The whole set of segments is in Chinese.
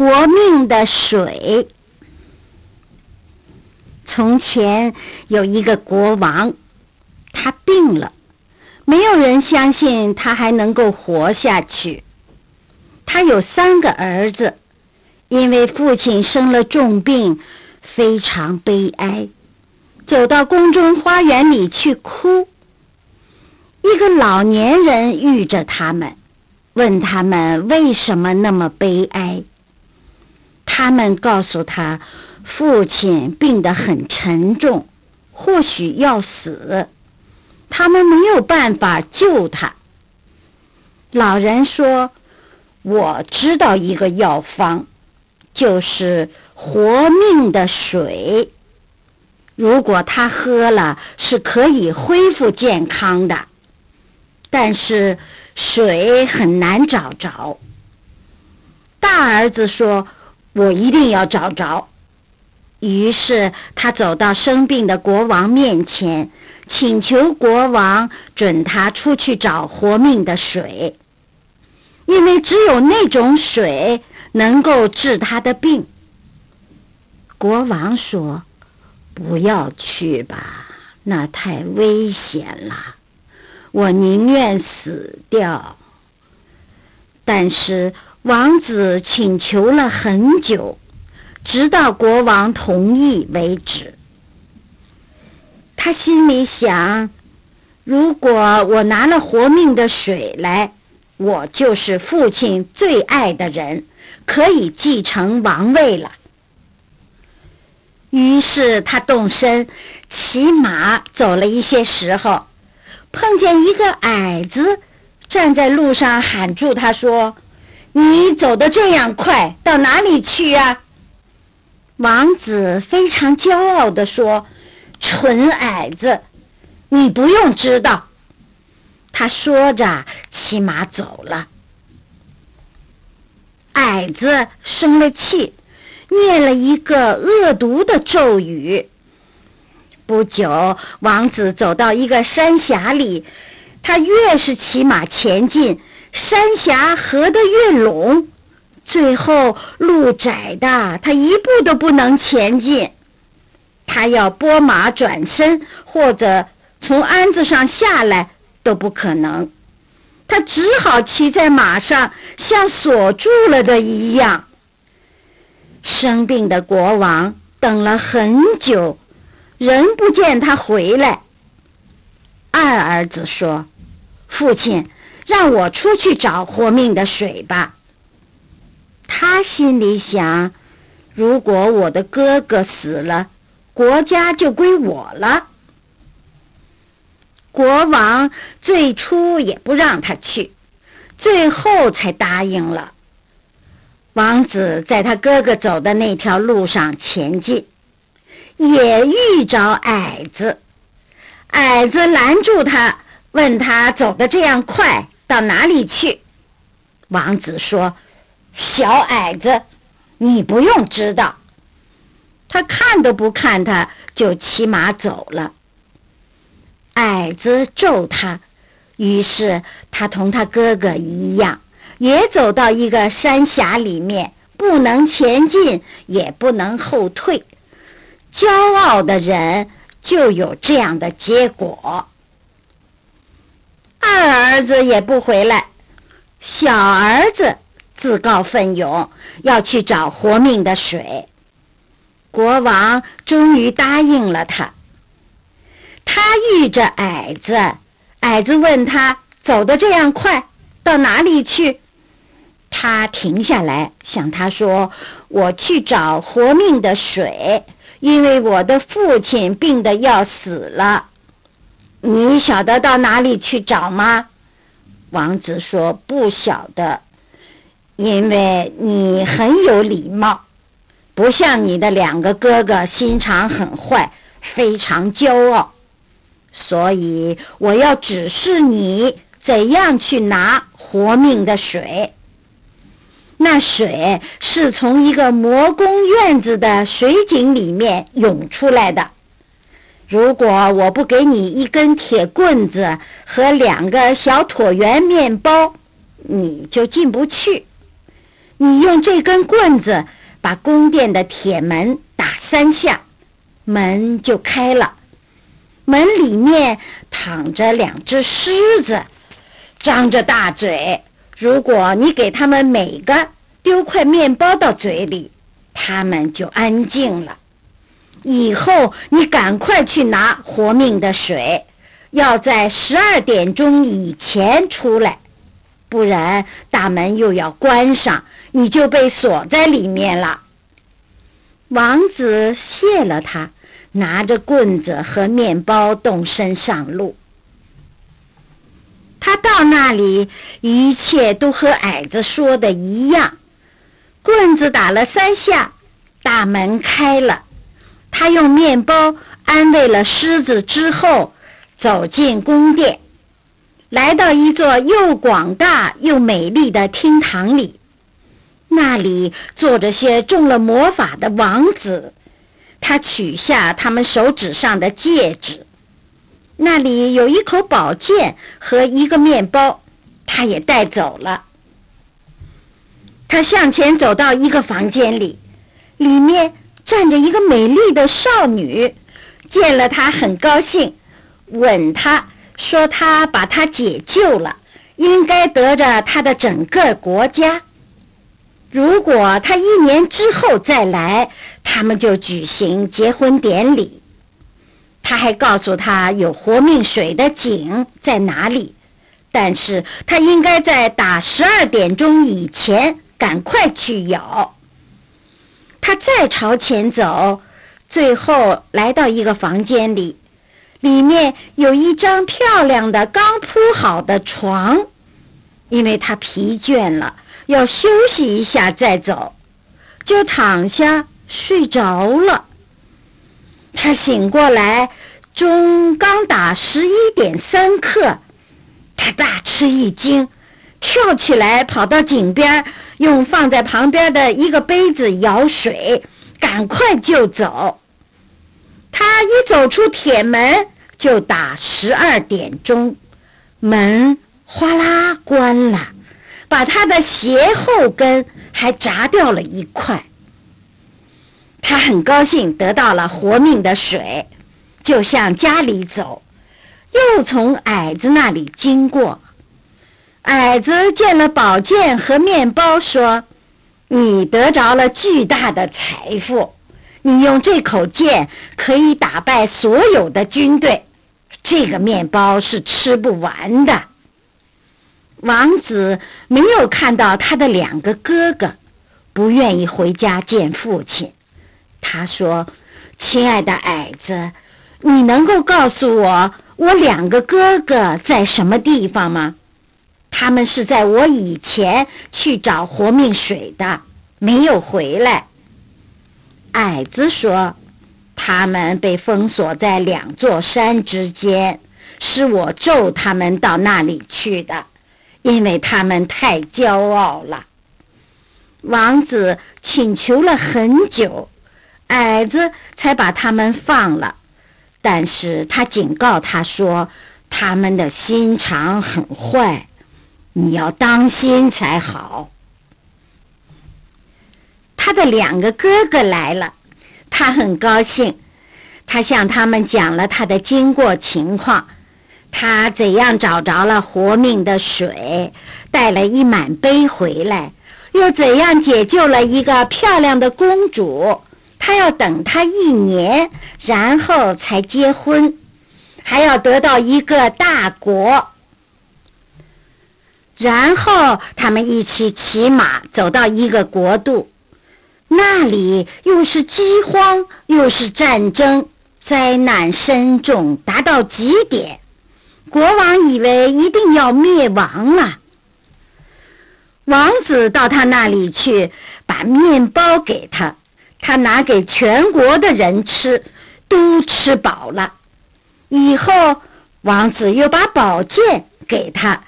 活命的水。从前有一个国王，他病了，没有人相信他还能够活下去。他有三个儿子，因为父亲生了重病，非常悲哀，走到宫中花园里去哭。一个老年人遇着他们，问他们为什么那么悲哀。他们告诉他。父亲病得很沉重，或许要死，他们没有办法救他。老人说：“我知道一个药方，就是活命的水。如果他喝了，是可以恢复健康的。但是水很难找着。”大儿子说：“我一定要找着。”于是他走到生病的国王面前，请求国王准他出去找活命的水，因为只有那种水能够治他的病。国王说：“不要去吧，那太危险了，我宁愿死掉。”但是王子请求了很久。直到国王同意为止。他心里想：如果我拿了活命的水来，我就是父亲最爱的人，可以继承王位了。于是他动身骑马走了一些时候，碰见一个矮子站在路上，喊住他说：“你走得这样快，到哪里去呀？”王子非常骄傲地说：“蠢矮子，你不用知道。”他说着，骑马走了。矮子生了气，念了一个恶毒的咒语。不久，王子走到一个山峡里，他越是骑马前进，山峡合得越拢。最后路窄的，他一步都不能前进。他要拨马转身，或者从鞍子上下来都不可能。他只好骑在马上，像锁住了的一样。生病的国王等了很久，仍不见他回来。二儿子说：“父亲，让我出去找活命的水吧。”他心里想：如果我的哥哥死了，国家就归我了。国王最初也不让他去，最后才答应了。王子在他哥哥走的那条路上前进，也遇着矮子。矮子拦住他，问他走得这样快，到哪里去？王子说。小矮子，你不用知道。他看都不看他，就骑马走了。矮子咒他，于是他同他哥哥一样，也走到一个山峡里面，不能前进，也不能后退。骄傲的人就有这样的结果。二儿子也不回来，小儿子。自告奋勇要去找活命的水，国王终于答应了他。他遇着矮子，矮子问他走得这样快，到哪里去？他停下来向他说：“我去找活命的水，因为我的父亲病得要死了。你晓得到哪里去找吗？”王子说：“不晓得。”因为你很有礼貌，不像你的两个哥哥心肠很坏，非常骄傲，所以我要指示你怎样去拿活命的水。那水是从一个魔宫院子的水井里面涌出来的。如果我不给你一根铁棍子和两个小椭圆面包，你就进不去。你用这根棍子把宫殿的铁门打三下，门就开了。门里面躺着两只狮子，张着大嘴。如果你给他们每个丢块面包到嘴里，他们就安静了。以后你赶快去拿活命的水，要在十二点钟以前出来，不然大门又要关上，你就被锁在里面了。王子谢了他，拿着棍子和面包动身上路。他到那里，一切都和矮子说的一样。棍子打了三下，大门开了。他用面包安慰了狮子之后，走进宫殿，来到一座又广大又美丽的厅堂里。那里坐着些中了魔法的王子。他取下他们手指上的戒指。那里有一口宝剑和一个面包，他也带走了。他向前走到一个房间里，里面。站着一个美丽的少女，见了他很高兴，吻他说他把他解救了，应该得着他的整个国家。如果他一年之后再来，他们就举行结婚典礼。他还告诉他有活命水的井在哪里，但是他应该在打十二点钟以前赶快去舀。他再朝前走，最后来到一个房间里，里面有一张漂亮的刚铺好的床。因为他疲倦了，要休息一下再走，就躺下睡着了。他醒过来，钟刚打十一点三刻，他大吃一惊。跳起来，跑到井边，用放在旁边的一个杯子舀水，赶快就走。他一走出铁门，就打十二点钟，门哗啦关了，把他的鞋后跟还砸掉了一块。他很高兴得到了活命的水，就向家里走，又从矮子那里经过。矮子见了宝剑和面包，说：“你得着了巨大的财富，你用这口剑可以打败所有的军队。这个面包是吃不完的。”王子没有看到他的两个哥哥，不愿意回家见父亲。他说：“亲爱的矮子，你能够告诉我，我两个哥哥在什么地方吗？”他们是在我以前去找活命水的，没有回来。矮子说，他们被封锁在两座山之间，是我咒他们到那里去的，因为他们太骄傲了。王子请求了很久，矮子才把他们放了，但是他警告他说，他们的心肠很坏。你要当心才好。他的两个哥哥来了，他很高兴。他向他们讲了他的经过情况，他怎样找着了活命的水，带了一满杯回来，又怎样解救了一个漂亮的公主。他要等他一年，然后才结婚，还要得到一个大国。然后他们一起骑马走到一个国度，那里又是饥荒又是战争，灾难深重达到极点。国王以为一定要灭亡了。王子到他那里去，把面包给他，他拿给全国的人吃，都吃饱了。以后王子又把宝剑给他。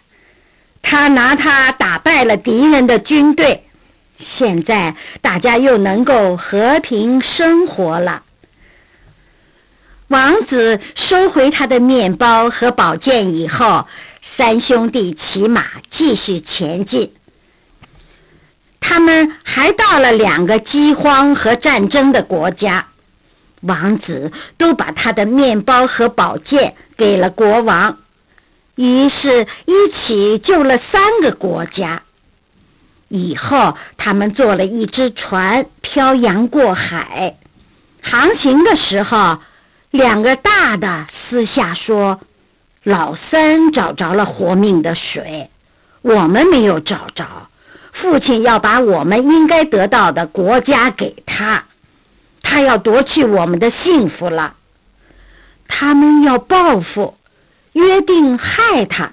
他拿他打败了敌人的军队，现在大家又能够和平生活了。王子收回他的面包和宝剑以后，三兄弟骑马继续前进。他们还到了两个饥荒和战争的国家，王子都把他的面包和宝剑给了国王，于是一起救了三个国家。以后，他们坐了一只船，漂洋过海。航行的时候，两个大的私下说：“老三找着了活命的水，我们没有找着。父亲要把我们应该得到的国家给他，他要夺去我们的幸福了。他们要报复，约定害他。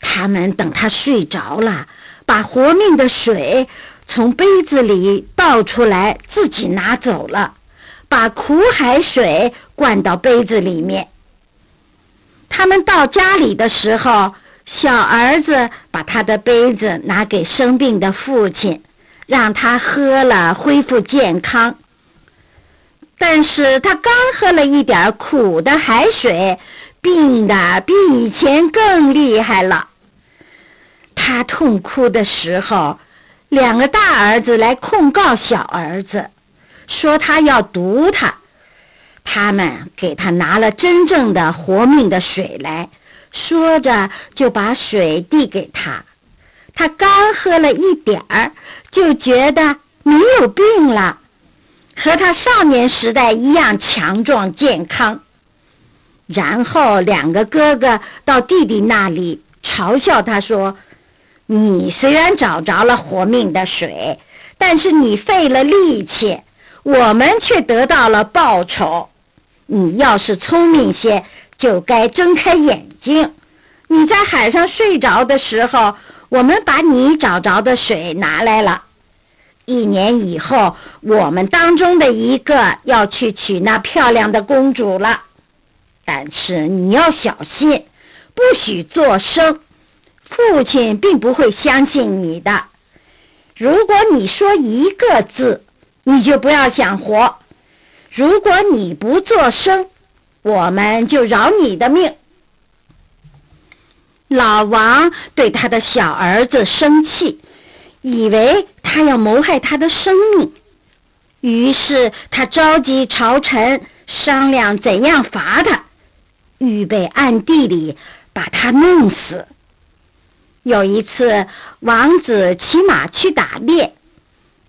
他们等他睡着了。”把活命的水从杯子里倒出来，自己拿走了，把苦海水灌到杯子里面。他们到家里的时候，小儿子把他的杯子拿给生病的父亲，让他喝了恢复健康。但是他刚喝了一点苦的海水，病的比以前更厉害了。他痛哭的时候，两个大儿子来控告小儿子，说他要毒他。他们给他拿了真正的活命的水来，说着就把水递给他。他刚喝了一点儿，就觉得没有病了，和他少年时代一样强壮健康。然后两个哥哥到弟弟那里嘲笑他说。你虽然找着了活命的水，但是你费了力气，我们却得到了报酬。你要是聪明些，就该睁开眼睛。你在海上睡着的时候，我们把你找着的水拿来了。一年以后，我们当中的一个要去娶那漂亮的公主了，但是你要小心，不许作声。父亲并不会相信你的。如果你说一个字，你就不要想活。如果你不作声，我们就饶你的命。老王对他的小儿子生气，以为他要谋害他的生命，于是他召集朝臣商量怎样罚他，预备暗地里把他弄死。有一次，王子骑马去打猎，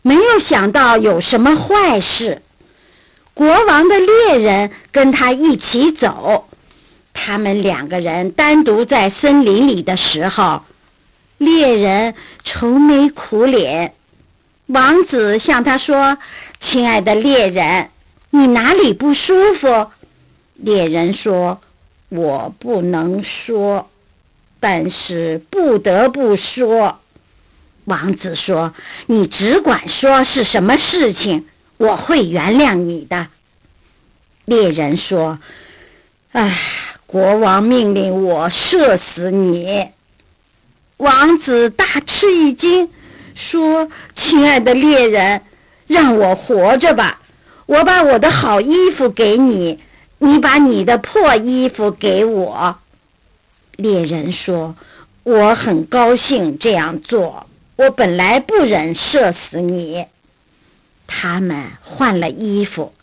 没有想到有什么坏事。国王的猎人跟他一起走，他们两个人单独在森林里的时候，猎人愁眉苦脸。王子向他说：“亲爱的猎人，你哪里不舒服？”猎人说：“我不能说。”但是不得不说，王子说：“你只管说是什么事情，我会原谅你的。”猎人说：“唉，国王命令我射死你。”王子大吃一惊，说：“亲爱的猎人，让我活着吧！我把我的好衣服给你，你把你的破衣服给我。”猎人说：“我很高兴这样做。我本来不忍射死你。”他们换了衣服，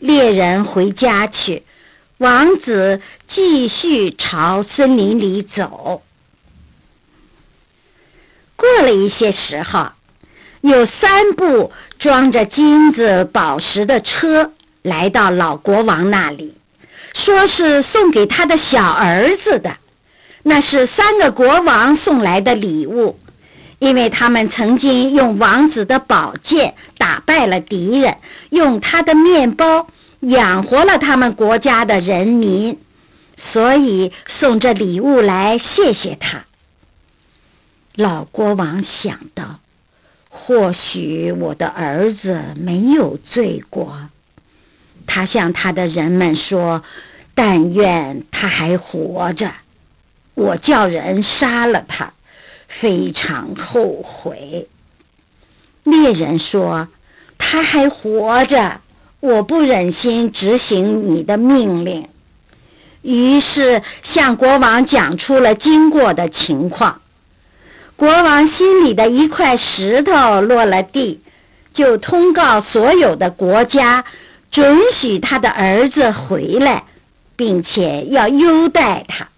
猎人回家去，王子继续朝森林里走。过了一些时候，有三部装着金子宝石的车来到老国王那里，说是送给他的小儿子的。那是三个国王送来的礼物，因为他们曾经用王子的宝剑打败了敌人，用他的面包养活了他们国家的人民，所以送这礼物来谢谢他。老国王想到，或许我的儿子没有罪过，他向他的人们说：“但愿他还活着。”我叫人杀了他，非常后悔。猎人说：“他还活着，我不忍心执行你的命令。”于是向国王讲出了经过的情况。国王心里的一块石头落了地，就通告所有的国家，准许他的儿子回来，并且要优待他。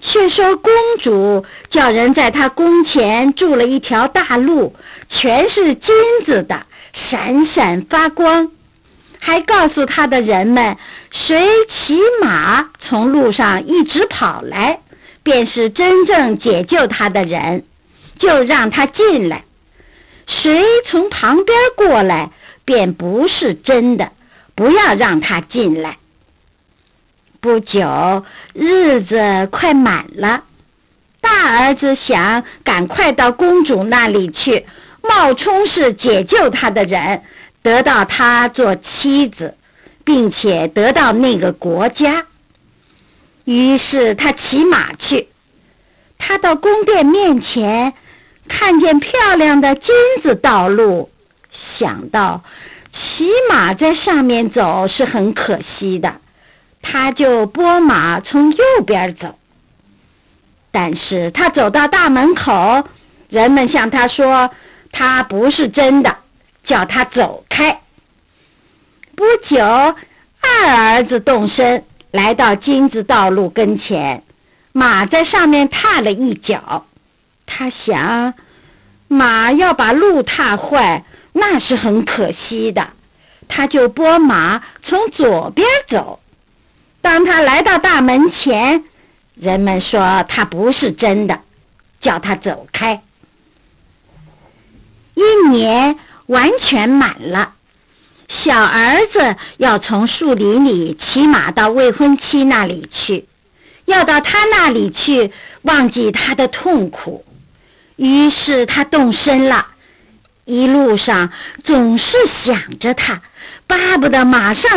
却说公主叫人在她宫前筑了一条大路，全是金子的，闪闪发光。还告诉他的人们，谁骑马从路上一直跑来，便是真正解救他的人，就让他进来；谁从旁边过来，便不是真的，不要让他进来。不久，日子快满了，大儿子想赶快到公主那里去，冒充是解救他的人，得到他做妻子，并且得到那个国家。于是他骑马去，他到宫殿面前，看见漂亮的金子道路，想到骑马在上面走是很可惜的。他就拨马从右边走，但是他走到大门口，人们向他说他不是真的，叫他走开。不久，二儿子动身来到金子道路跟前，马在上面踏了一脚，他想马要把路踏坏，那是很可惜的，他就拨马从左边走。当他来到大门前，人们说他不是真的，叫他走开。一年完全满了，小儿子要从树林里骑马到未婚妻那里去，要到他那里去忘记他的痛苦。于是他动身了，一路上总是想着他，巴不得马上。